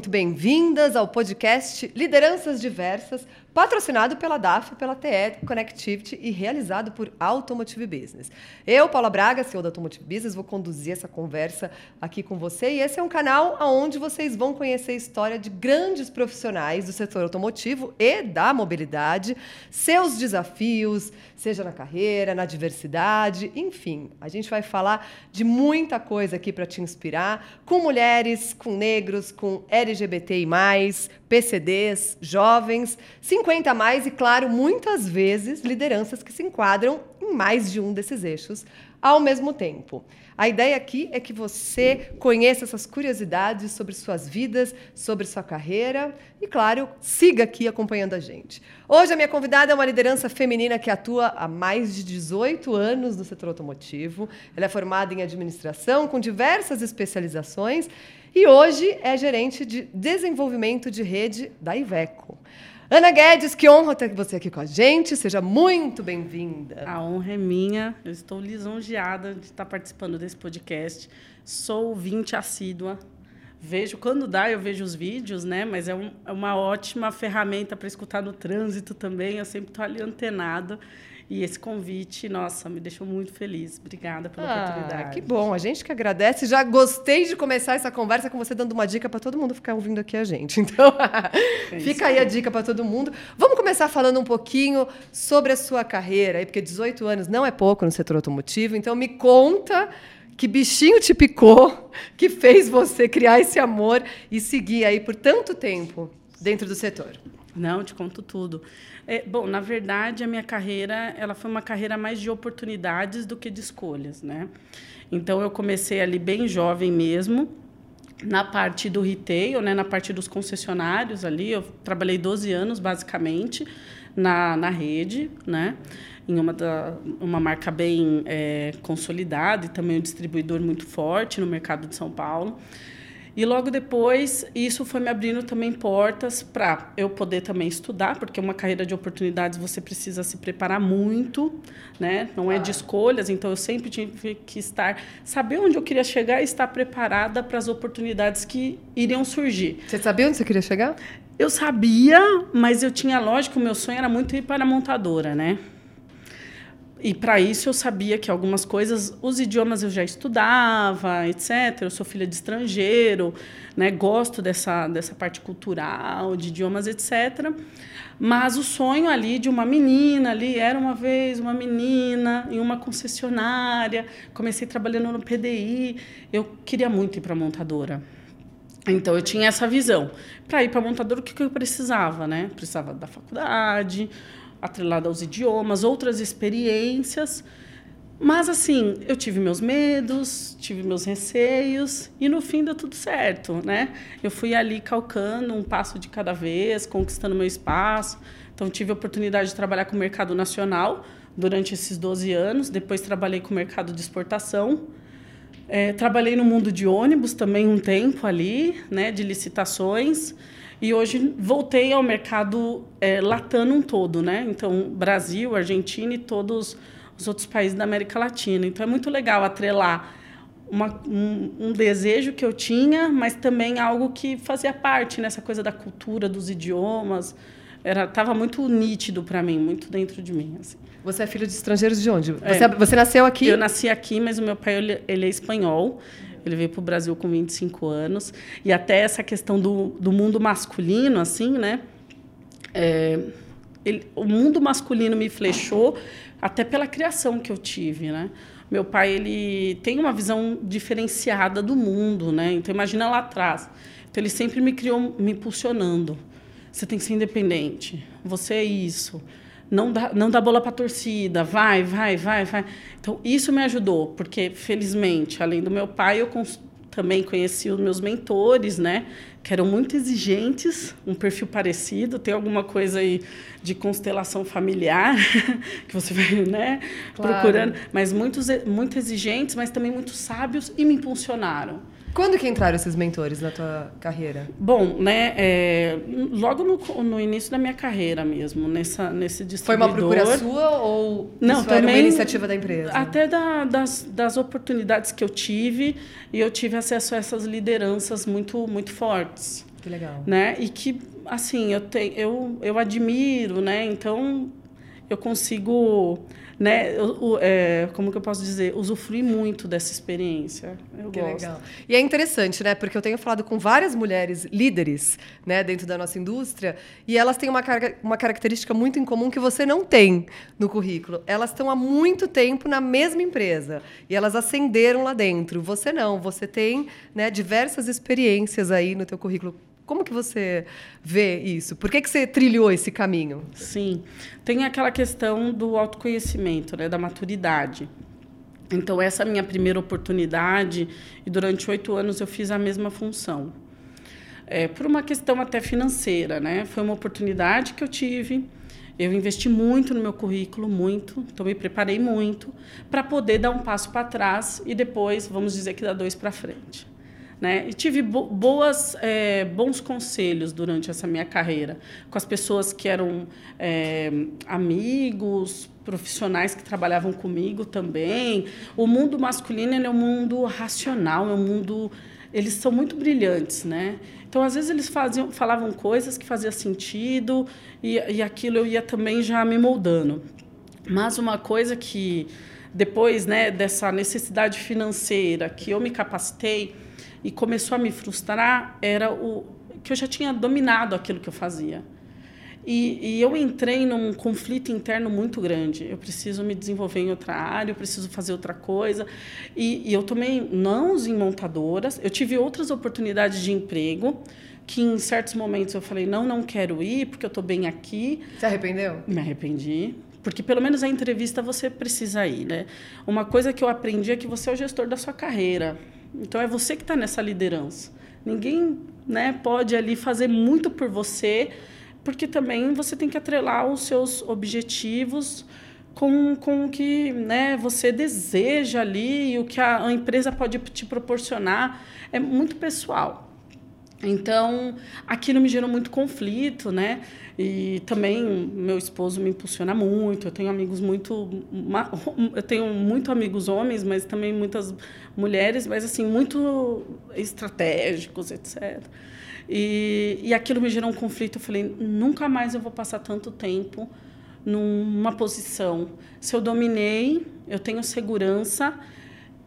muito muito bem-vindas ao podcast Lideranças Diversas, patrocinado pela DAF, pela TE Connectivity e realizado por Automotive Business. Eu, Paula Braga, CEO da Automotive Business, vou conduzir essa conversa aqui com você e esse é um canal onde vocês vão conhecer a história de grandes profissionais do setor automotivo e da mobilidade, seus desafios, seja na carreira, na diversidade, enfim, a gente vai falar de muita coisa aqui para te inspirar, com mulheres, com negros, com LGBTI+, PCDs, jovens, 50 a mais e, claro, muitas vezes lideranças que se enquadram em mais de um desses eixos ao mesmo tempo. A ideia aqui é que você conheça essas curiosidades sobre suas vidas, sobre sua carreira e, claro, siga aqui acompanhando a gente. Hoje a minha convidada é uma liderança feminina que atua há mais de 18 anos no setor automotivo. Ela é formada em administração com diversas especializações e hoje é gerente de desenvolvimento de rede da Iveco. Ana Guedes, que honra ter você aqui com a gente. Seja muito bem-vinda. A honra é minha. Eu estou lisonjeada de estar participando desse podcast. Sou ouvinte assídua. Vejo, quando dá, eu vejo os vídeos, né? Mas é, um, é uma ótima ferramenta para escutar no trânsito também. Eu sempre estou ali antenado. E esse convite, nossa, me deixou muito feliz. Obrigada pela ah, oportunidade. Que bom, a gente que agradece. Já gostei de começar essa conversa com você dando uma dica para todo mundo ficar ouvindo aqui a gente. Então, é fica aí a dica para todo mundo. Vamos começar falando um pouquinho sobre a sua carreira, porque 18 anos não é pouco no setor automotivo. Então, me conta que bichinho te picou, que fez você criar esse amor e seguir aí por tanto tempo dentro do setor. Não, te conto tudo. É, bom, na verdade, a minha carreira ela foi uma carreira mais de oportunidades do que de escolhas, né? Então, eu comecei ali bem jovem mesmo, na parte do retail, né, na parte dos concessionários ali. Eu trabalhei 12 anos, basicamente, na, na rede, né? em uma, da, uma marca bem é, consolidada e também um distribuidor muito forte no mercado de São Paulo. E logo depois, isso foi me abrindo também portas para eu poder também estudar, porque uma carreira de oportunidades você precisa se preparar muito, né? Não é de escolhas, então eu sempre tive que estar, saber onde eu queria chegar e estar preparada para as oportunidades que iriam surgir. Você sabia onde você queria chegar? Eu sabia, mas eu tinha, lógico, o meu sonho era muito ir para a montadora, né? E para isso eu sabia que algumas coisas, os idiomas eu já estudava, etc. Eu sou filha de estrangeiro, né? Gosto dessa dessa parte cultural, de idiomas, etc. Mas o sonho ali de uma menina ali era uma vez uma menina em uma concessionária. Comecei trabalhando no PDI. Eu queria muito ir para montadora. Então eu tinha essa visão. Para ir para montadora, o que, que eu precisava, né? Precisava da faculdade, atrelada aos idiomas, outras experiências. Mas assim, eu tive meus medos, tive meus receios e no fim deu tudo certo, né? Eu fui ali calcando um passo de cada vez, conquistando meu espaço. Então tive a oportunidade de trabalhar com o mercado nacional durante esses 12 anos, depois trabalhei com o mercado de exportação. É, trabalhei no mundo de ônibus também um tempo ali, né, de licitações. E hoje voltei ao mercado é, latano todo, né? Então, Brasil, Argentina e todos os outros países da América Latina. Então, é muito legal atrelar uma, um, um, desejo que eu tinha, mas também algo que fazia parte nessa coisa da cultura, dos idiomas. Era estava muito nítido para mim, muito dentro de mim. Assim. Você é filho de estrangeiros de onde? É. Você, você nasceu aqui? Eu nasci aqui, mas o meu pai ele, ele é espanhol. Ele veio para o Brasil com 25 anos. E até essa questão do, do mundo masculino, assim, né? É, ele, o mundo masculino me flechou até pela criação que eu tive, né? Meu pai, ele tem uma visão diferenciada do mundo, né? Então, imagina lá atrás. Então, ele sempre me criou me impulsionando. Você tem que ser independente. Você é isso não dá, não dá bola para torcida, vai, vai, vai, vai. Então, isso me ajudou, porque, felizmente, além do meu pai, eu também conheci os meus mentores, né? Que eram muito exigentes, um perfil parecido, tem alguma coisa aí de constelação familiar, que você vai né, Claro. procurando, mas muitos, muito exigentes, mas também muito sábios e me impulsionaram. Quando que entraram esses mentores na tua carreira? Bom, né, é, logo no, no início da minha carreira mesmo, nessa, nesse Foi distribuidor. uma procura sua ou Não, isso era uma também- iniciativa da empresa? Até da- das, das oportunidades que eu tive, e eu tive acesso a essas lideranças muito, muito fortes. Que legal. né? E que assim eu tenho, eu, eu admiro, né? Então eu consigo, né? eu- é, como que eu posso dizer, usufruir muito dessa experiência. Eu Que gosto. legal. E é interessante, né? Porque eu tenho falado com várias mulheres líderes, né, dentro da nossa indústria, e elas têm uma, carga- uma característica muito em comum que você não tem no currículo. Elas estão há muito tempo na mesma empresa e elas ascenderam lá dentro. Você não, você tem, né, diversas experiências aí no teu currículo. Como que você vê isso? Por que, que você trilhou esse caminho? Sim, tem aquela questão do autoconhecimento, né? Da maturidade. Então essa é a minha primeira oportunidade e durante oito anos eu fiz a mesma função. É, por uma questão até financeira, né? Foi uma oportunidade que eu tive. Eu investi muito no meu currículo, muito. Então me preparei muito para poder dar um passo para trás e depois, vamos dizer que dar dois para frente. Né? E tive bo boas, é, bons conselhos durante essa minha carreira com as pessoas que eram é, amigos, profissionais que trabalhavam comigo também. O mundo masculino é um mundo racional, é um mundo eles são muito brilhantes, né? Então às vezes eles faziam, falavam coisas que faziam sentido e, e aquilo eu ia também já me moldando. Mas uma coisa que depois, né, dessa necessidade financeira que eu me capacitei e começou a me frustrar era o que eu já tinha dominado aquilo que eu fazia. E, e eu entrei num conflito interno muito grande. Eu preciso me desenvolver em outra área, eu preciso fazer outra coisa. E, e eu tomei nãos em montadoras. Eu tive outras oportunidades de emprego que em certos momentos eu falei não, não quero ir porque eu estou bem aqui. Se arrependeu? Me arrependi. Porque pelo menos a entrevista você precisa ir, né? Uma coisa que eu aprendi é que você é o gestor da sua carreira. Então é você que está nessa liderança. Ninguém né, pode ali fazer muito por você, porque também você tem que atrelar os seus objetivos com, com o que né, você deseja ali o que a, a empresa pode te proporcionar. É muito pessoal. Então, aquilo me gerou muito conflito, né? E também meu esposo me impulsiona muito. Eu tenho amigos muito, eu tenho muito amigos homens, mas também muitas mulheres, mas assim muito estratégicos, etc. E, e aquilo me gerou um conflito. Eu falei, nunca mais eu vou passar tanto tempo numa posição. Se eu dominei, eu tenho segurança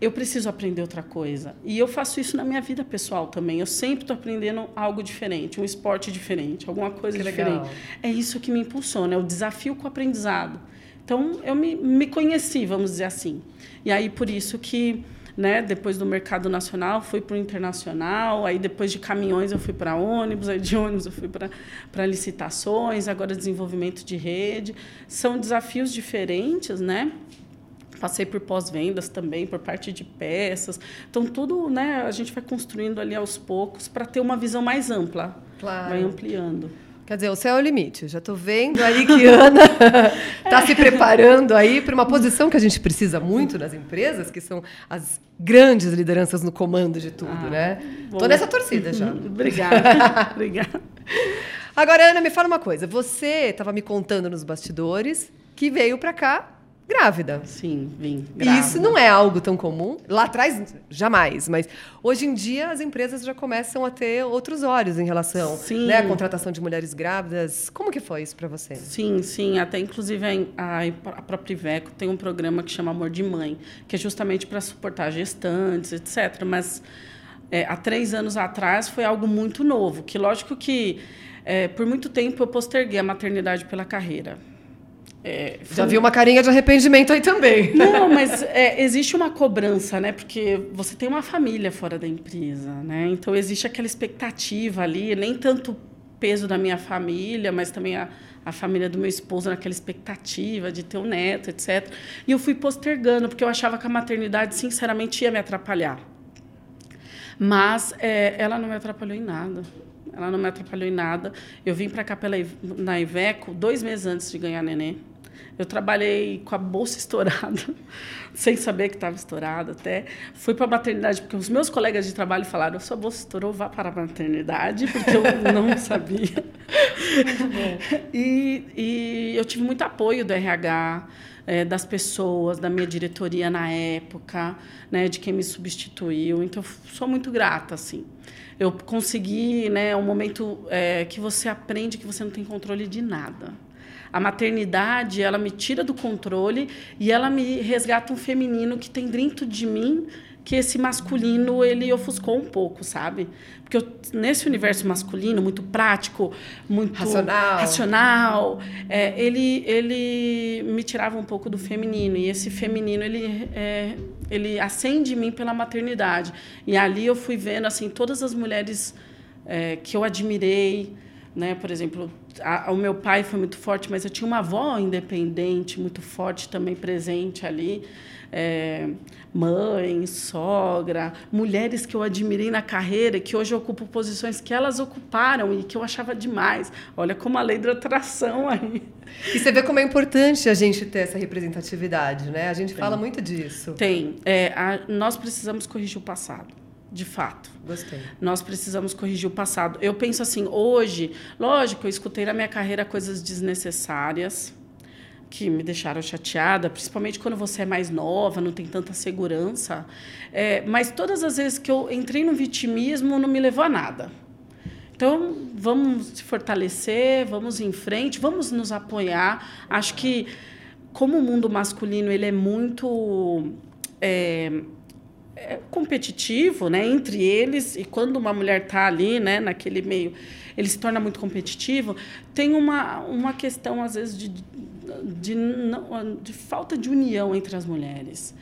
eu preciso aprender outra coisa. E eu faço isso na minha vida pessoal também. Eu sempre estou aprendendo algo diferente, um esporte diferente, alguma coisa Que diferente. legal. É isso que me impulsiona, é o desafio com o aprendizado. Então, eu me, me conheci, vamos dizer assim. E aí, por isso que, né, depois do mercado nacional, fui para o internacional, aí depois de caminhões eu fui para ônibus, aí de ônibus eu fui para licitações, agora desenvolvimento de rede. São desafios diferentes, né? Passei por pós-vendas também, por parte de peças. Então, tudo né, a gente vai construindo ali aos poucos para ter uma visão mais ampla. Claro. Vai ampliando. Quer dizer, o céu é o limite. Já estou vendo aí que Ana está se preparando aí para uma posição que a gente precisa muito nas empresas, que são as grandes lideranças no comando de tudo, Ah, né? bom. Tô nessa torcida já. Obrigada. Obrigada. Agora, Ana, me fala uma coisa. Você estava me contando nos bastidores que veio para cá grávida. Sim, vim. E isso não é algo tão comum. Lá atrás, jamais. Mas hoje em dia, as empresas já começam a ter outros olhos em relação Sim. né, à contratação de mulheres grávidas. Como que foi isso para você? Sim, sim. Até inclusive a, a própria Iveco tem um programa que chama Amor de Mãe, que é justamente para suportar gestantes, etc. Mas é, há três anos atrás foi algo muito novo, que lógico que é, por muito tempo eu posterguei a maternidade pela carreira. É, Já vi uma carinha de arrependimento aí também. Não, mas é, existe uma cobrança, né? Porque você tem uma família fora da empresa, né? Então existe aquela expectativa ali, nem tanto peso da minha família, mas também a, a família do meu esposo naquela expectativa de ter um neto, etc. E eu fui postergando, porque eu achava que a maternidade, sinceramente, ia me atrapalhar. Mas é, ela não me atrapalhou em nada. ela não me atrapalhou em nada. Eu vim para cá pela, na Iveco dois meses antes de ganhar neném. Eu trabalhei com a bolsa estourada, sem saber que estava estourada até. Fui para a maternidade, porque os meus colegas de trabalho falaram: sua bolsa estourou, vá para a maternidade, porque eu não sabia. e, e eu tive muito apoio do RH, é, das pessoas, da minha diretoria na época, né, de quem me substituiu. Então, sou muito grata, assim. Eu consegui, né, um momento é, que você aprende que você não tem controle de nada. A maternidade, ela me tira do controle e ela me resgata um feminino que tem dentro de mim que esse masculino ele ofuscou um pouco, sabe? Porque eu, nesse universo masculino muito prático, muito racional, racional é, ele ele me tirava um pouco do feminino. E esse feminino ele é, ele acende em mim pela maternidade. E ali eu fui vendo assim todas as mulheres é, que eu admirei, né? Por exemplo, a, o meu pai foi muito forte, mas eu tinha uma avó independente muito forte também presente ali. É, mãe, sogra, mulheres que eu admirei na carreira, que hoje ocupam posições que elas ocuparam e que eu achava demais. Olha como a lei da atração aí. E você vê como é importante a gente ter essa representatividade, né? A gente Tem. fala muito disso. Tem. É, a, nós precisamos corrigir o passado de fato. Gostei. Nós precisamos corrigir o passado. Eu penso assim, hoje, lógico, eu escutei na minha carreira coisas desnecessárias que me deixaram chateada, principalmente quando você é mais nova, não tem tanta segurança. É, mas todas as vezes que eu entrei no vitimismo, não me levou a nada. Então, vamos se fortalecer, vamos em frente, vamos nos apoiar. Acho que, como o mundo masculino ele é muito é, é competitivo né, entre eles, e quando uma mulher está ali, né, naquele meio, ele se torna muito competitivo, tem uma, uma questão, às vezes, de, de, de, de falta de união entre as mulheres.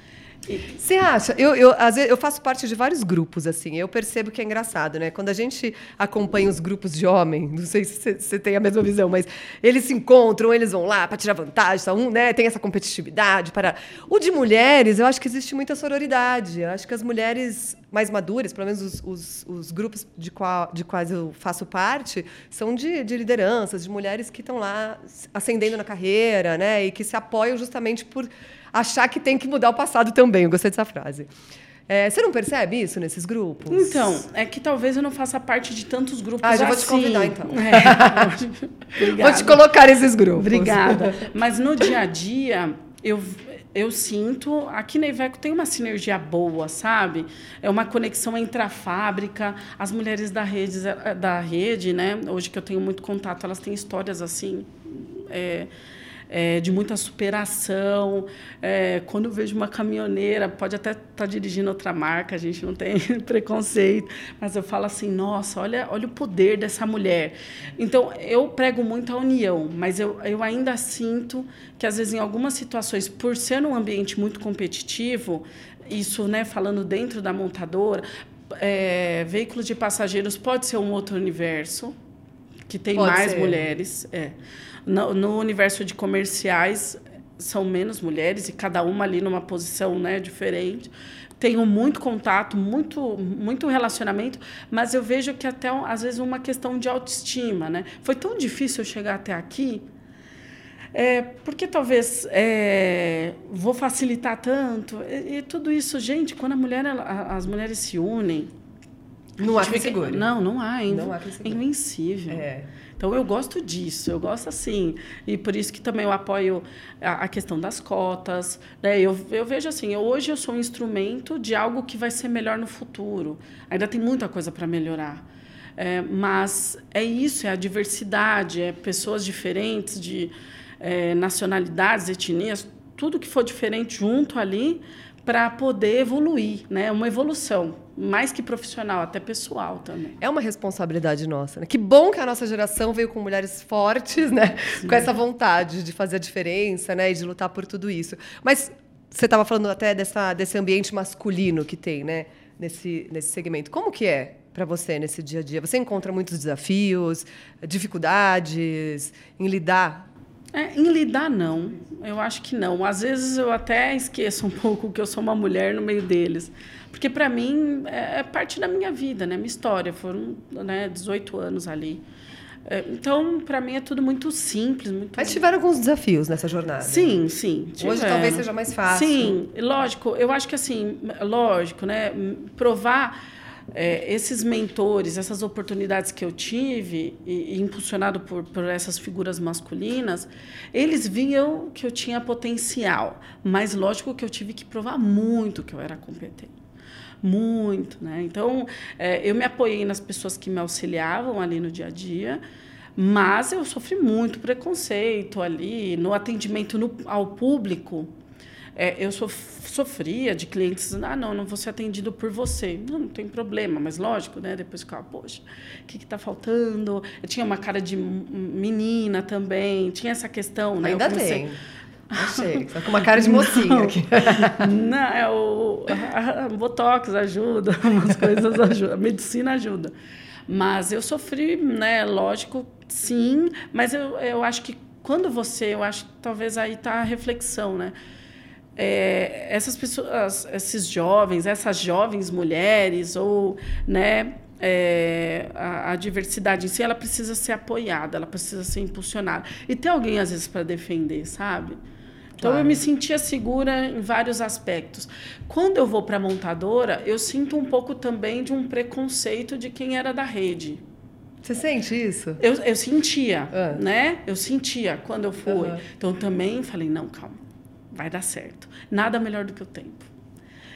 Você acha? Eu, eu, às vezes, eu faço parte de vários grupos, assim. Eu percebo que é engraçado, né? Quando a gente acompanha os grupos de homem, não sei se você tem a mesma visão, mas eles se encontram, eles vão lá para tirar vantagem, tá? um, né? Tem essa competitividade. para O de mulheres, eu acho que existe muita sororidade. Eu acho que as mulheres mais maduras, pelo menos os, os, os grupos de, qual, de quais eu faço parte, são de, de lideranças, de mulheres que estão lá ascendendo na carreira, né? E que se apoiam justamente por achar que tem que mudar o passado também. Eu gostei dessa frase. É, você não percebe isso nesses grupos? Então, é que talvez eu não faça parte de tantos grupos ah, já assim. vou te assim. convidar, então. É. vou te colocar nesses grupos. Obrigada. Mas no dia a dia, eu, eu sinto... Aqui na Iveco tem uma sinergia boa, sabe? É uma conexão entre a fábrica, as mulheres da rede, da rede né? Hoje que eu tenho muito contato, elas têm histórias assim... É, é, de muita superação. É, quando eu vejo uma caminhoneira, pode até estar tá dirigindo outra marca, a gente não tem preconceito, mas eu falo assim: nossa, olha, olha o poder dessa mulher. Então, eu prego muito a união, mas eu, eu ainda sinto que, às vezes, em algumas situações, por ser um ambiente muito competitivo, isso né, falando dentro da montadora, é, veículos de passageiros pode ser um outro universo que tem pode mais ser. mulheres. É. No, no universo de comerciais, são menos mulheres e cada uma ali numa posição né, diferente. Tenho muito contato, muito, muito relacionamento, mas eu vejo que até às vezes uma questão de autoestima, né? Foi tão difícil eu chegar até aqui, é, porque talvez é, vou facilitar tanto e, e, tudo isso, gente. Quando a mulher, ela, as mulheres se unem, não há quem segure. Não, não há ainda. Não há quem segure. Invencível. É. Então eu gosto disso, eu gosto assim. E por isso que também eu apoio a, a questão das cotas. Né? Eu, eu vejo assim, eu, hoje eu sou um instrumento de algo que vai ser melhor no futuro. Ainda tem muita coisa para melhorar. É, mas é isso, é a diversidade, é pessoas diferentes, de é, nacionalidades, etnias, tudo que for diferente junto ali para poder evoluir, né? Uma evolução, mais que profissional, até pessoal também. É uma responsabilidade nossa. Né? Que bom que a nossa geração veio com mulheres fortes, né? Sim. Com essa vontade de fazer a diferença, né? E de lutar por tudo isso. Mas você estava falando até dessa, desse ambiente masculino que tem, né? Nesse, nesse segmento. Como que é para você nesse dia a dia? Você encontra muitos desafios, dificuldades em lidar É, em lidar, não. Eu acho que não. Às vezes eu até esqueço um pouco que eu sou uma mulher no meio deles. Porque, para mim, é, é parte da minha vida, né? Minha história. Foram né, 18 anos ali. É, então, para mim, é tudo muito simples. Muito... Mas tiveram alguns desafios nessa jornada? Sim, sim. Tiveram. Hoje talvez seja mais fácil. Sim, lógico. Eu acho que, assim, lógico, né? Provar é, esses mentores, essas oportunidades que eu tive, e, e impulsionado por, por essas figuras masculinas, eles viam que eu tinha potencial, mas lógico que eu tive que provar muito que eu era competente. Muito, né? Então, é, eu me apoiei nas pessoas que me auxiliavam ali no dia a dia, mas eu sofri muito preconceito ali no atendimento no, ao público é, eu sof sofria de clientes, ah, não, não vou ser atendido por você. Não, não tem problema, mas lógico, né? Depois ficava, poxa, o que está faltando? Eu tinha uma cara de menina também, tinha essa questão, né? Ainda comecei... tem. Achei, só com uma cara de mocinha aqui. Não, é o a, a Botox ajuda, umas coisas ajudam, a medicina ajuda. Mas eu sofri, né, lógico, sim, mas eu, eu acho que quando você, eu acho que talvez aí está a reflexão, né? É, essas pessoas, esses jovens, essas jovens mulheres ou né, é, a, a, diversidade em si, ela precisa ser apoiada, ela precisa ser impulsionada e ter alguém às vezes para defender, sabe? Então claro. eu me sentia segura em vários aspectos. Quando eu vou para a montadora, eu sinto um pouco também de um preconceito de quem era da rede. Você sente isso? Eu, eu sentia, ah. né? Eu sentia quando eu fui. Uhum. Então também falei, não, calma vai dar certo. Nada melhor do que o tempo.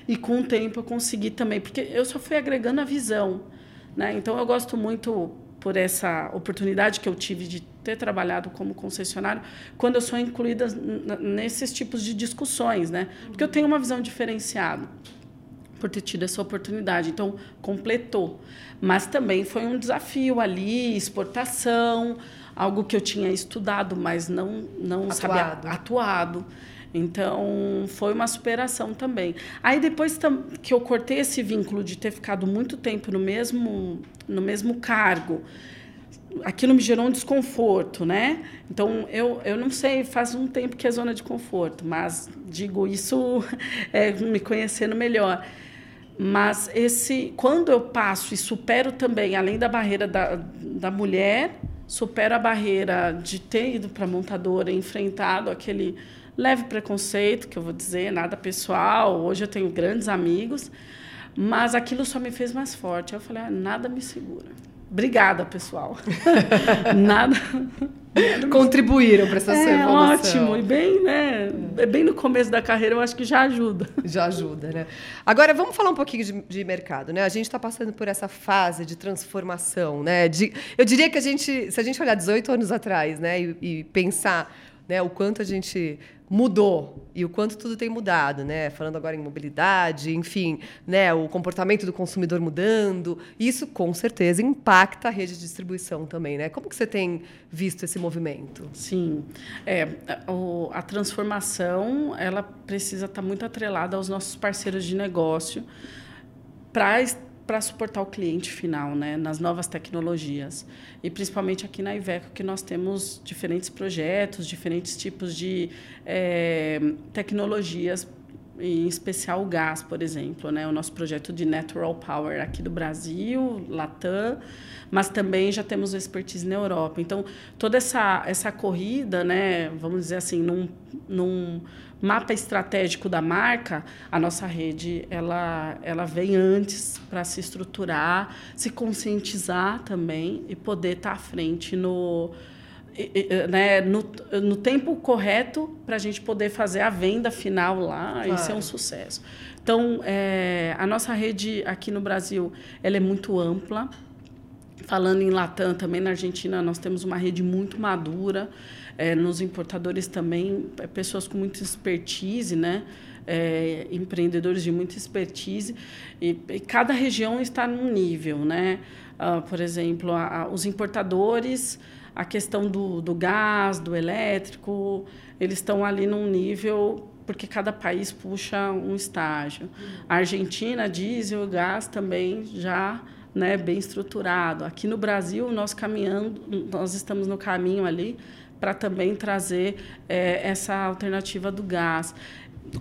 E com o tempo eu consegui também, porque eu só fui agregando a visão. Né? Então eu gosto muito por essa oportunidade que eu tive de ter trabalhado como concessionário, quando eu sou incluída nesses tipos de discussões, né? Porque eu tenho uma visão diferenciada por ter tido essa oportunidade. Então, completou. Mas também foi um desafio ali, exportação, algo que eu tinha estudado, mas não, não atuado. sabia atuado. Então, foi uma superação também. Aí, depois que eu cortei esse vínculo de ter ficado muito tempo no mesmo, no mesmo cargo, aquilo me gerou um desconforto, né? Então, eu, eu não sei, faz um tempo que é zona de conforto, mas digo isso é, me conhecendo melhor. Mas esse, quando eu passo e supero também, além da barreira da, da mulher, supero a barreira de ter ido para a montadora, enfrentado aquele leve preconceito, que eu vou dizer, nada pessoal. Hoje eu tenho grandes amigos, mas aquilo só me fez mais forte. Eu falei, ah, nada me segura. Obrigada, pessoal. nada. Contribuíram para essa é, evolução. Ótimo, e bem, né? É. Bem no começo da carreira, eu acho que já ajuda. Já ajuda, né? Agora, vamos falar um pouquinho de, de mercado, né? A gente está passando por essa fase de transformação, né? De, eu diria que a gente, se a gente olhar 18 anos atrás, né, e, e pensar né, o quanto a gente mudou e o quanto tudo tem mudado, né? Falando agora em mobilidade, enfim, né? O comportamento do consumidor mudando, isso com certeza impacta a rede de distribuição também, né? Como que você tem visto esse movimento? Sim, é, a, a transformação ela precisa estar muito atrelada aos nossos parceiros de negócio para para suportar o cliente final, né, nas novas tecnologias. E principalmente aqui na Iveco, que nós temos diferentes projetos, diferentes tipos de é, tecnologias, em especial o gás, por exemplo, né, o nosso projeto de Natural Power aqui do Brasil, Latam, mas também já temos expertise na Europa. Então, toda essa, essa corrida, né, vamos dizer assim, num, num mapa estratégico da marca, a nossa rede ela, ela vem antes para se estruturar, se conscientizar também e poder estar tá à frente no, né, no, no tempo correto para a gente poder fazer a venda final lá claro. e ser um sucesso. Então, é, a nossa rede aqui no Brasil ela é muito ampla. Falando em Latam, também na Argentina, nós temos uma rede muito madura. É, nos importadores também, é, pessoas com muita expertise, né? É, empreendedores de muita expertise. E, e, cada região está num nível. Né? Uh, por exemplo, a, a, os importadores, a questão do, do gás, do elétrico, eles estão ali num nível porque cada país puxa um estágio. A Argentina, diesel, gás também já né, bem estruturado. Aqui no Brasil, nós caminhando, nós estamos no caminho ali para também trazer é, essa alternativa do gás.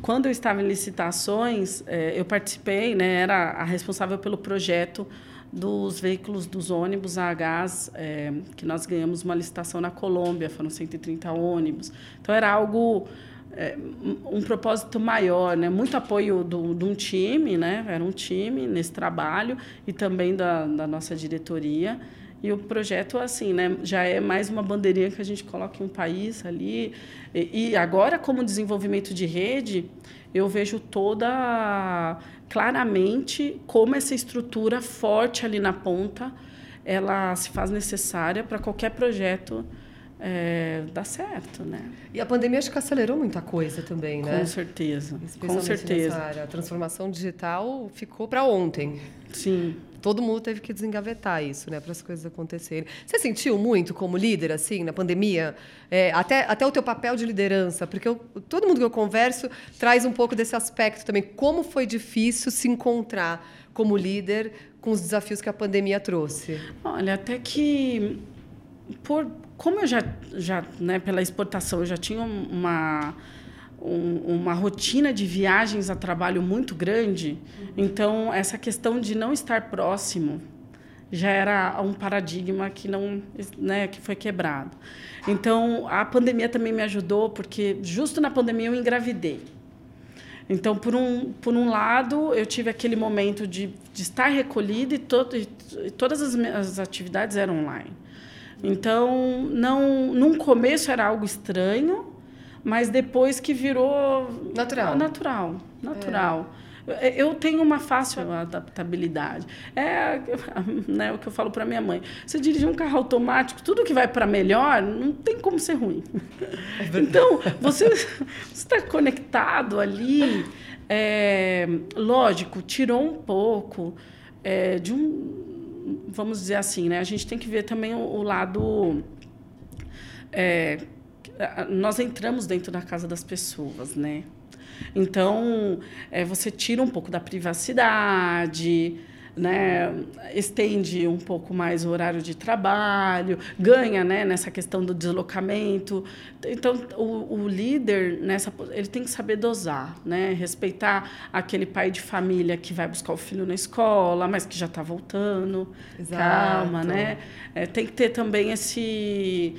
Quando eu estava em licitações, é, eu participei, né, era a responsável pelo projeto dos veículos dos ônibus a gás, é, que nós ganhamos uma licitação na Colômbia, foram 130 ônibus. Então, era algo, é, um propósito maior, né? muito apoio do, de um time, né? era um time nesse trabalho, e também da, da nossa diretoria. E o projeto, assim, né, já é mais uma bandeirinha que a gente coloca em um país ali. E, e agora, como desenvolvimento de rede, eu vejo toda claramente como essa estrutura forte ali na ponta ela se faz necessária para qualquer projeto é, dar certo, né? E a pandemia acho que acelerou muita coisa também, né? Com certeza. Com certeza. A transformação digital ficou para ontem. Sim todo mundo teve que desengavetar isso, né, para as coisas acontecerem. Você sentiu muito como líder, assim, na pandemia? É, até, até o teu papel de liderança, porque eu, todo mundo que eu converso traz um pouco desse aspecto também. Como foi difícil se encontrar como líder com os desafios que a pandemia trouxe? Olha, até que por como eu já já né, pela exportação eu já tinha uma um, uma rotina de viagens a trabalho muito grande, então essa questão de não estar próximo já era um paradigma que não, né, que foi quebrado. Então a pandemia também me ajudou porque justo na pandemia eu engravidei. Então, por um, por um lado, eu tive aquele momento de, de estar recolhida e, todo, e todas as, as atividades eram online. Então, não, num começo era algo estranho, mas depois que virou natural. Natural, natural. É. Eu tenho uma fácil adaptabilidade. É né, o que eu falo para minha mãe. Você dirigir um carro automático, tudo que vai para melhor, não tem como ser ruim. É então, você está conectado ali. É, lógico, tirou um pouco é, de um. Vamos dizer assim, né? A gente tem que ver também o, o lado. É, nós entramos dentro da casa das pessoas, né? Então, é, você tira um pouco da privacidade, né? estende um pouco mais o horário de trabalho, ganha né? nessa questão do deslocamento. Então, o, o, líder, nessa, ele tem que saber dosar, né? respeitar aquele pai de família que vai buscar o filho na escola, mas que já está voltando. Exato. Calma, né? É, tem que ter também esse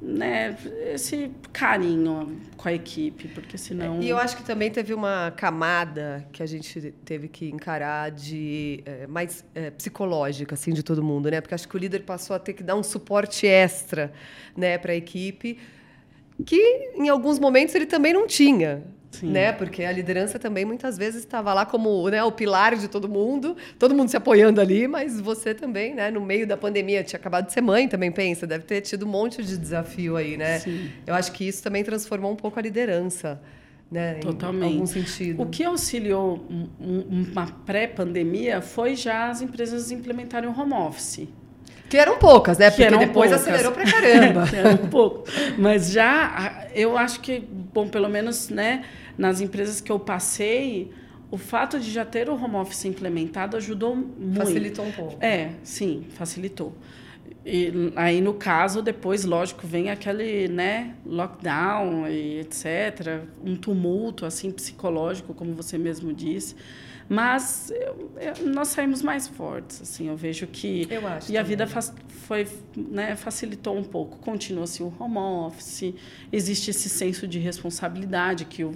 né, esse carinho com a equipe, porque senão. E eu acho que também teve uma camada que a gente teve que encarar de é, mais é, psicológica, assim, de todo mundo, né? Porque acho que o líder passou a ter que dar um suporte extra, né, para a equipe, que em alguns momentos ele também não tinha. Sim. né? Porque a liderança também muitas vezes estava lá como né, o pilar de todo mundo, todo mundo se apoiando ali, mas você também, né? No meio da pandemia, tinha acabado de ser mãe, também pensa, deve ter tido um monte de desafio aí, né? Sim. Eu acho que isso também transformou um pouco a liderança. Né, Totalmente. Em algum sentido. O que auxiliou uma pré-pandemia foi já as empresas implementarem o home office. Que eram poucas, né? Porque depois poucas. acelerou pra caramba. eram pouco. Mas já, eu acho que, bom, pelo menos, né, nas empresas que eu passei, o fato de já ter o home office implementado ajudou muito. Facilitou um pouco. É, sim, facilitou. E aí, no caso, depois, lógico, vem aquele né, lockdown e etc., um tumulto assim psicológico, como você mesmo disse. Mas eu, eu, nós saímos mais fortes, assim, eu vejo que... Eu acho E também. a vida foi, né, facilitou um pouco. Continua-se o home office, existe esse senso de responsabilidade que o...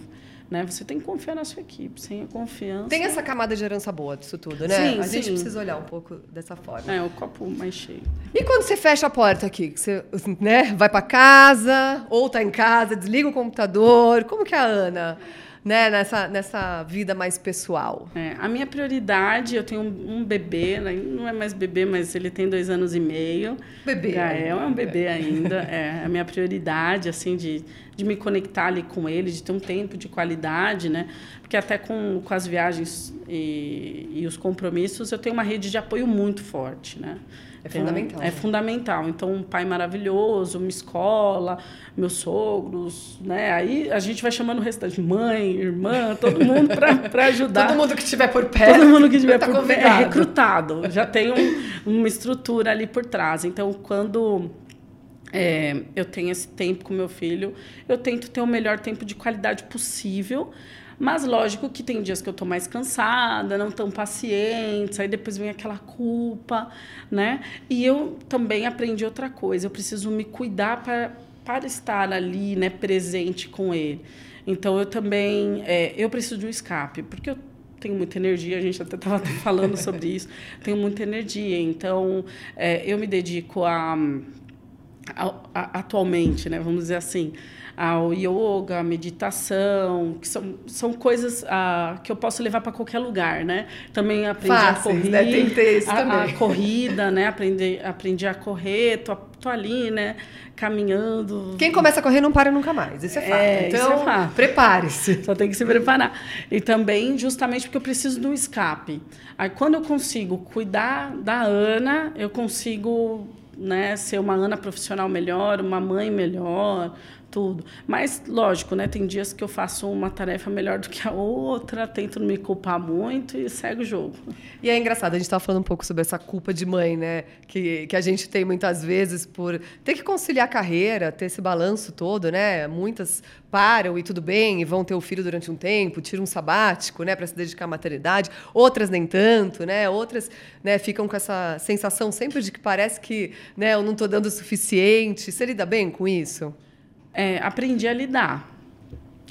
Né? Você tem que confiar na sua equipe. Sem a confiança. Tem essa camada de herança boa disso tudo, né? Sim, a sim. gente precisa olhar um pouco dessa forma. É, o copo mais cheio. E quando você fecha a porta aqui, você né, vai para casa, ou tá em casa, desliga o computador, como que é a Ana? Né, nessa, nessa vida mais pessoal? É, a minha prioridade, eu tenho um, um, bebê, né, não é mais bebê, mas ele tem dois anos e meio. Bebê. É, é um bebê ainda. É a minha prioridade, assim, de, de me conectar ali com ele, de ter um tempo de qualidade, né? Porque até com, com as viagens e, e os compromissos, eu tenho uma rede de apoio muito forte, né? É fundamental. É né? fundamental. Então, um pai maravilhoso, uma escola, meus sogros, né? Aí a gente vai chamando o restante, mãe, irmã, todo mundo para ajudar. todo mundo que estiver por perto. Todo mundo que estiver tá por perto é recrutado. Já tem um, uma estrutura ali por trás. Então, quando é, eu tenho esse tempo com meu filho, eu tento ter o melhor tempo de qualidade possível, mas lógico que tem dias que eu estou mais cansada, não tão paciente, aí depois vem aquela culpa, né? E eu também aprendi outra coisa, eu preciso me cuidar para, para estar ali, né, presente com ele. Então eu também, é, eu preciso de um escape, porque eu tenho muita energia, a gente até estava falando sobre isso, tenho muita energia, então é, eu me dedico a, a, a, atualmente, né, vamos dizer assim, ao yoga, à meditação, que são, são coisas ah, que eu posso levar para qualquer lugar, né? Também aprendi Fáceis, a correr, né? Tem que ter isso a, também. a corrida, né? Aprendi, aprendi a correr, tô, tô ali, né? Caminhando. Quem começa a correr não para nunca mais, isso é fato. É, então, é prepare-se. Só tem que se preparar. E também, justamente porque eu preciso de um escape. Aí, quando eu consigo cuidar da Ana, eu consigo né, ser uma Ana profissional melhor, uma mãe melhor, tudo. Mas, lógico, né? Tem dias que eu faço uma tarefa melhor do que a outra, tento não me culpar muito e segue o jogo. E é engraçado, a gente estava falando um pouco sobre essa culpa de mãe, né? Que, que a gente tem muitas vezes por ter que conciliar a carreira, ter esse balanço todo, né? Muitas param e tudo bem, e vão ter o filho durante um tempo, tiram um sabático, né, para se dedicar à maternidade. Outras nem tanto, né? Outras, né, ficam com essa sensação sempre de que parece que, né, eu não estou dando o suficiente. Você lida bem com isso? É, aprendi a lidar.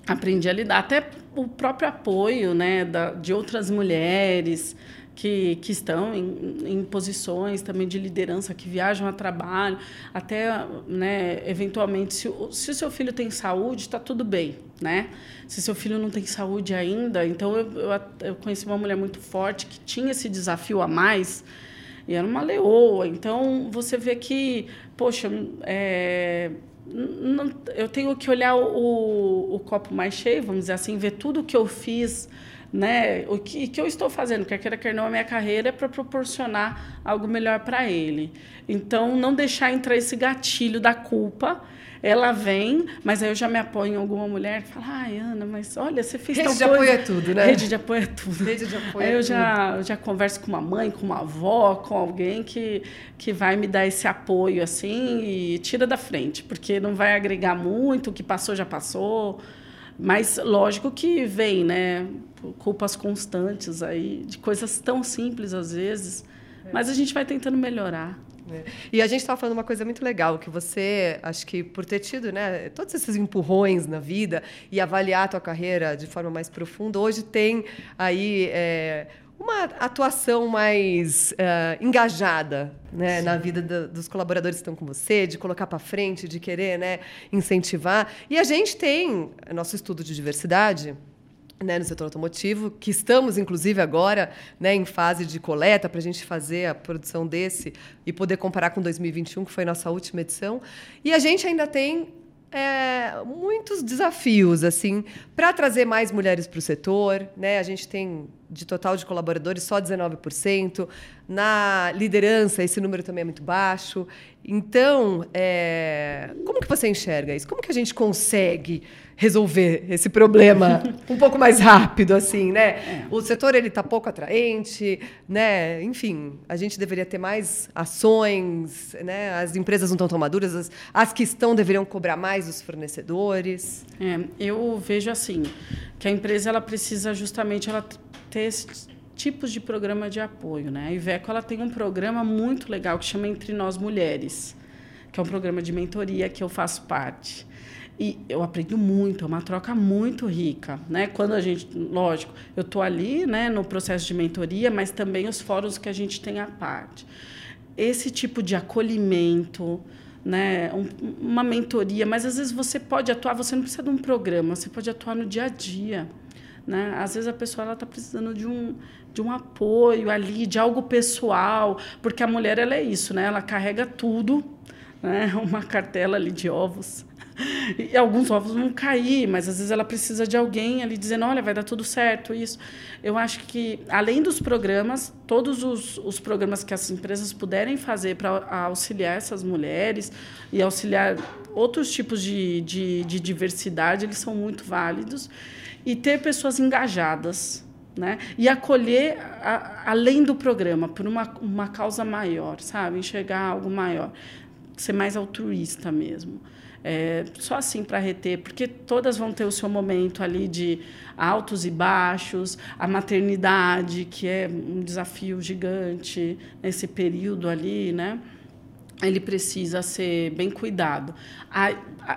Aprendi a lidar. Até o próprio apoio né, da, de outras mulheres que, que estão em, em posições também de liderança, que viajam a trabalho, até, né, eventualmente, se, se o seu filho tem saúde, está tudo bem, né? Se seu filho não tem saúde ainda, então eu, eu, eu conheci uma mulher muito forte que tinha esse desafio a mais, e era uma leoa. Então, você vê que, poxa, é, não, eu tenho que olhar o, o, copo mais cheio, vamos dizer assim, ver tudo que eu fiz, né? O que, que eu estou fazendo, quer queira, quer não, a minha carreira é para proporcionar algo melhor para ele. Então, não deixar entrar esse gatilho da culpa ela vem, mas aí eu já me apoio em alguma mulher e falo, ai, Ana, mas olha, você fez Rede tal de coisa. apoio é tudo, né? Rede de apoio é tudo. Rede de apoio aí é eu já, já converso com uma mãe, com uma avó, com alguém que, que vai me dar esse apoio, assim, e tira da frente, porque não vai agregar muito, o que passou já passou. Mas lógico que vem, né? Culpas constantes aí, de coisas tão simples às vezes. Mas a gente vai tentando melhorar. É. E a gente estava falando uma coisa muito legal, que você, acho que por ter tido né, todos esses empurrões na vida e avaliar a tua carreira de forma mais profunda, hoje tem aí é, uma atuação mais uh, engajada né, na vida do, dos colaboradores que estão com você, de colocar para frente, de querer né, incentivar. E a gente tem nosso estudo de diversidade, né, no setor automotivo, que estamos, inclusive, agora né, em fase de coleta para a gente fazer a produção desse e poder comparar com 2021, que foi nossa última edição. E a gente ainda tem é, muitos desafios assim para trazer mais mulheres para o setor. Né? A gente tem de total de colaboradores só 19%. Na liderança, esse número também é muito baixo. Então, é, como que você enxerga isso? Como que a gente consegue resolver esse problema um pouco mais rápido, assim, né? É. O setor ele está pouco atraente, né? Enfim, a gente deveria ter mais ações, né? As empresas não estão tão maduras, as, as que estão deveriam cobrar mais dos fornecedores. É, eu vejo assim que a empresa ela precisa justamente ela ter tipos de programa de apoio, né? A Iveco ela tem um programa muito legal que chama Entre Nós Mulheres, que é um programa de mentoria que eu faço parte. E eu aprendo muito, é uma troca muito rica, né? Quando a gente, lógico, eu estou ali, né, no processo de mentoria, mas também os fóruns que a gente tem à parte. Esse tipo de acolhimento, né, um, uma mentoria, mas às vezes você pode atuar, você não precisa de um programa, você pode atuar no dia a dia, né? Às vezes a pessoa está precisando de um de um apoio ali, de algo pessoal, porque a mulher ela é isso, né? Ela carrega tudo, né? Uma cartela ali de ovos e alguns ovos vão cair, mas às vezes ela precisa de alguém ali dizendo, olha, vai dar tudo certo, isso. Eu acho que, além dos programas, todos os, os programas que as empresas puderem fazer para auxiliar essas mulheres e auxiliar outros tipos de, de, de diversidade, eles são muito válidos. E ter pessoas engajadas, né? E acolher a, além do programa, por uma, uma causa maior, sabe? Enxergar algo maior ser mais altruísta mesmo. É, só assim para reter, porque todas vão ter o seu momento ali de altos e baixos, a maternidade, que é um desafio gigante nesse período ali, né? Ele precisa ser bem cuidado.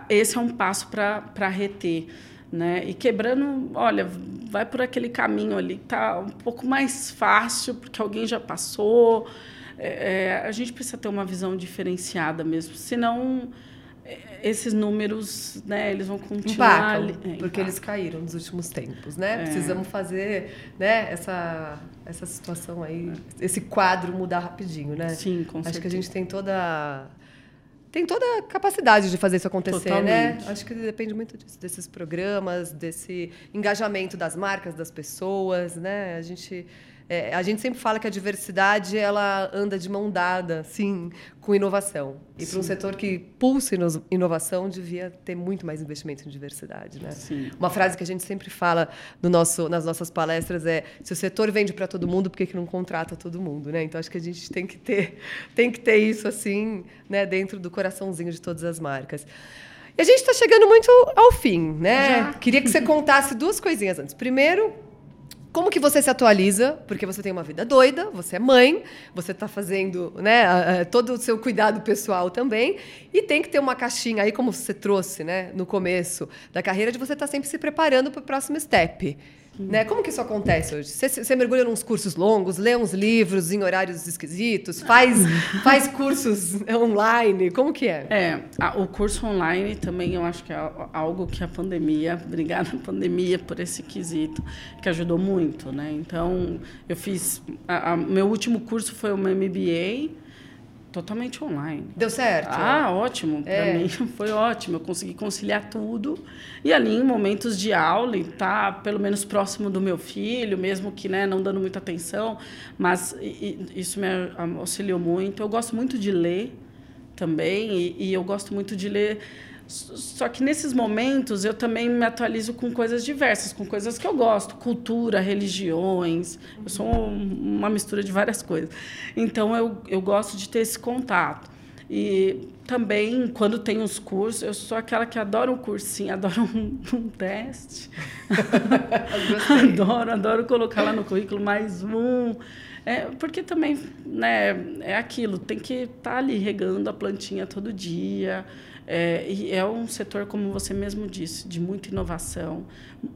Esse é um passo para reter. Né? E quebrando, olha, vai por aquele caminho ali está um pouco mais fácil, porque alguém já passou. É, é, a gente precisa ter uma visão diferenciada mesmo, senão esses números, né, eles vão continuar... Impacam, é, porque eles caíram nos últimos tempos, né? É. Precisamos fazer, né, essa, essa situação aí, esse quadro mudar rapidinho, né? Sim, com Acho certeza. que a gente tem toda tem toda a capacidade de fazer isso acontecer, né? Totalmente. né? Acho que depende muito disso, desses programas, desse engajamento das marcas, das pessoas, né? A gente é, a gente sempre fala que a diversidade ela anda de mão dada, sim, com inovação. E para um setor que pulsa inovação, devia ter muito mais investimento em diversidade. Né? Sim. Uma frase que a gente sempre fala no nosso, nas nossas palestras é: se o setor vende para todo mundo, por que, que não contrata todo mundo? Né? Então acho que a gente tem que ter, tem que ter isso assim, né, dentro do coraçãozinho de todas as marcas. E a gente está chegando muito ao fim, né? Já. Queria que você contasse duas coisinhas antes. Primeiro, como que você se atualiza? Porque você tem uma vida doida, você é mãe, você está fazendo né, todo o seu cuidado pessoal também, e tem que ter uma caixinha aí, como você trouxe né, no começo da carreira, de você estar tá sempre se preparando para o próximo step. Né? Como que isso acontece hoje? Você, mergulha uns cursos longos, lê uns livros em horários esquisitos, faz, faz cursos online, como que é? É, a, o curso online também eu acho que é algo que a pandemia, obrigada à pandemia por esse quesito, que ajudou muito, né? Então, eu fiz, a, a, meu último curso foi uma MBA, totalmente online. Deu certo? Ah, ótimo. Para É. mim foi ótimo. Eu consegui conciliar tudo. E ali, em momentos de aula, tá pelo menos próximo do meu filho, mesmo que né, não dando muita atenção, mas isso me auxiliou muito. Eu gosto muito de ler também, e, e eu gosto muito de ler. Só que nesses momentos eu também me atualizo com coisas diversas, com coisas que eu gosto, cultura, religiões. Eu sou um- uma mistura de várias coisas. Então eu, eu gosto de ter esse contato. E também, quando tem os cursos, eu sou aquela que adora um cursinho, adoro um, um teste. adoro, adoro colocar lá no currículo mais um. É, porque também né, é aquilo, tem que estar ali regando a plantinha todo dia. É, e é um setor, como você mesmo disse, de muita inovação.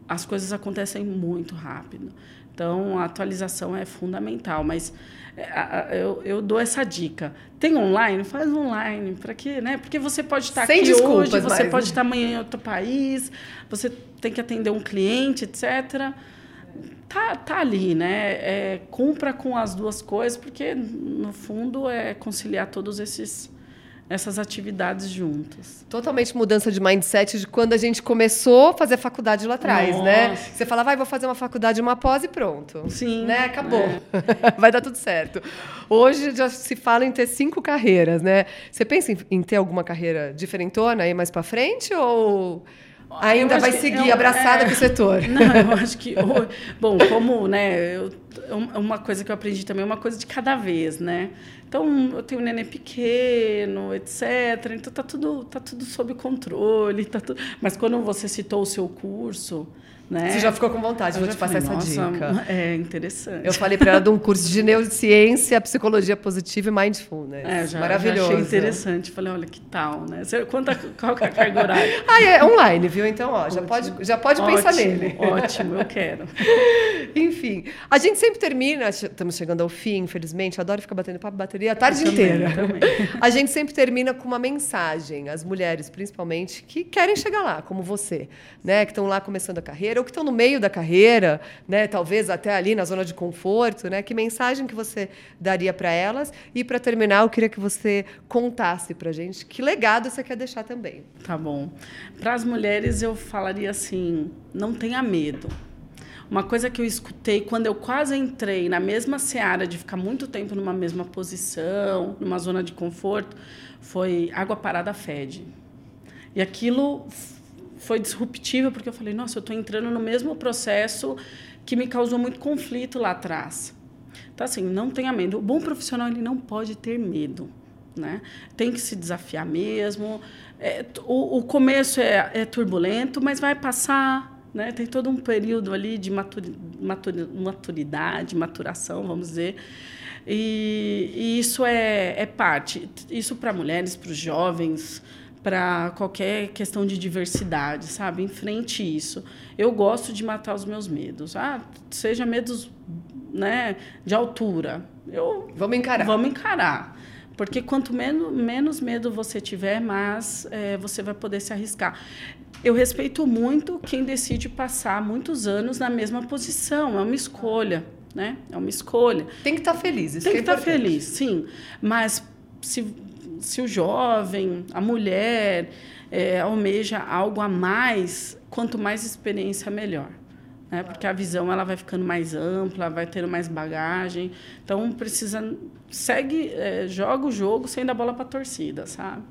As coisas acontecem muito rápido. Então, a atualização é fundamental. Mas é, eu, eu dou essa dica. Tem online? Faz online. Para quê? Né? Porque você pode estar Sem aqui hoje, você mais, pode né? estar amanhã em outro país, você tem que atender um cliente, etc tá, tá ali, né? É, cumpra com as duas coisas, porque no fundo é conciliar todos esses essas atividades juntas. Totalmente mudança de mindset de quando a gente começou a fazer faculdade lá atrás, né? Nossa. Você fala, vai, vou fazer uma faculdade, uma pós e pronto. Sim, Né? Acabou. é. vai dar tudo certo. Hoje já se fala em ter cinco carreiras, né? Você pensa em, em ter alguma carreira diferentona aí mais pra frente ou ainda vai seguir eu- abraçada é. com o setor? Não, eu acho que. Bom, como, né? Eu, uma coisa que eu aprendi também é uma coisa de cada vez, né? Então, eu tenho um neném pequeno, etc. Então, tá tudo, tá tudo sob controle. Tá tudo... Mas quando você citou o seu curso, né? Você já ficou com vontade, eu vou te passar falei, essa "Nossa, dica. É interessante. Eu falei pra ela de um curso de neurociência, psicologia positiva e mindfulness. É, já, Maravilhoso. já achei interessante. Falei, olha, que tal, né? Você- Quanta, qual que é a carga horária? Ah, é online, viu? Então, ó, já pode, já pode pensar Ótimo, nele. Ótimo, eu quero. Enfim, a gente sempre termina, estamos chegando ao fim, infelizmente, eu adoro ficar batendo papo bateria a tarde Eu também, inteira. também. A gente sempre termina com uma mensagem, as mulheres principalmente, que querem chegar lá, como você, né, que estão lá começando a carreira ou que estão no meio da carreira, né, talvez até ali na zona de conforto, né? Que mensagem que você daria para elas? E para terminar, eu queria que você contasse pra gente que legado você quer deixar também. Tá bom. Para as mulheres, eu falaria assim: não tenha medo. Uma coisa que eu escutei quando eu quase entrei na mesma seara de ficar muito tempo numa mesma posição, numa zona de conforto, foi água parada fede. E aquilo foi disruptivo porque eu falei: nossa, eu estou entrando no mesmo processo que me causou muito conflito lá atrás. Então, assim, não tenha medo. O bom profissional ele não pode ter medo. Né? Tem que se desafiar mesmo. É, o, o, começo é, é, turbulento, mas vai passar. Né? Tem todo um período ali de maturi, maturi, maturidade, maturação, vamos dizer. E, e isso é, é parte. Isso para mulheres, para os jovens, para qualquer questão de diversidade, sabe? Enfrente isso. Eu gosto de matar os meus medos. Ah, seja medos, né, de altura. Eu vamos encarar. Vamos encarar. Porque quanto menos, menos medo você tiver, mais é, você vai poder se arriscar. Eu respeito muito quem decide passar muitos anos na mesma posição. É uma escolha, né? É uma escolha. Tem que estar tá feliz. Isso Tem que, é estar tá feliz, sim. Mas se, se o jovem, a mulher, é, almeja algo a mais, quanto mais experiência, melhor né? Porque a visão ela vai ficando mais ampla, vai tendo mais bagagem. Então precisa segue, é, joga o jogo sem dar bola para torcida, sabe?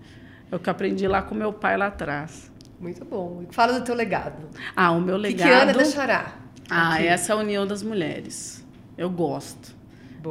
É o que aprendi lá com meu pai lá atrás. Muito bom. Fala do teu legado. Ah, o meu legado. Que, que Ana deixará? Ah, aqui. essa é a união das mulheres. Eu gosto.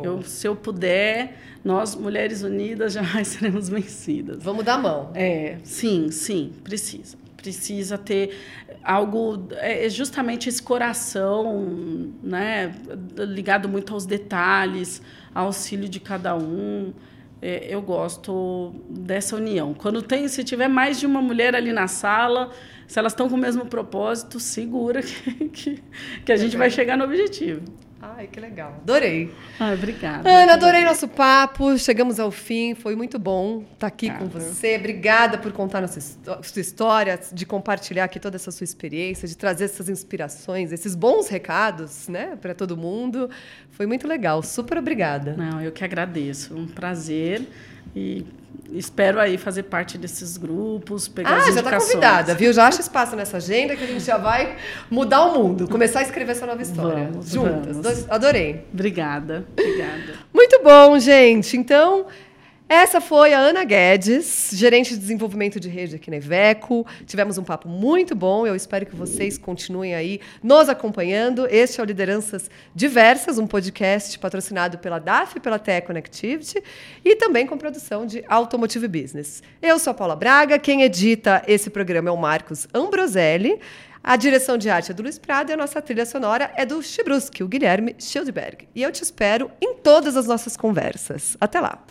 Eu, se eu puder, nós, mulheres unidas, jamais seremos vencidas. Vamos dar mão. É, sim, sim, precisa. Precisa ter algo é, é justamente esse coração né ligado muito aos detalhes ao auxílio de cada um. É, eu gosto dessa união. Quando tem se tiver mais de uma mulher ali na sala se elas estão com o mesmo propósito segura que, que, que a gente vai chegar no objetivo Ai, que legal. Adorei. Ai, obrigada. Ana, adorei nosso papo. Chegamos ao fim. Foi muito bom estar aqui com você. Obrigada por contar nossa sua história, de compartilhar aqui toda essa sua experiência, de trazer essas inspirações, esses bons recados, né, para todo mundo. Foi muito legal. Super obrigada. Não, eu que agradeço. Um prazer. E espero aí fazer parte desses grupos, pegar ah, as já está convidada, viu? Já acha espaço nessa agenda que a gente já vai mudar o mundo, começar a escrever essa nova história. Vamos, juntas. Vamos. Adorei. Obrigada, obrigada. Muito bom, gente. Então, essa foi a Ana Guedes, gerente de desenvolvimento de rede aqui na Iveco. Tivemos um papo muito bom. Eu espero que vocês continuem aí nos acompanhando. Este é o Lideranças Diversas, um podcast patrocinado pela DAF e pela TE Connectivity e também com produção de Automotive Business. Eu sou a Paula Braga. Quem edita esse programa é o Marcos Ambroselli. A direção de arte é do Luiz Prado e a nossa trilha sonora é do Chibruski, o Guilherme Schildberg. E eu te espero em todas as nossas conversas. Até lá!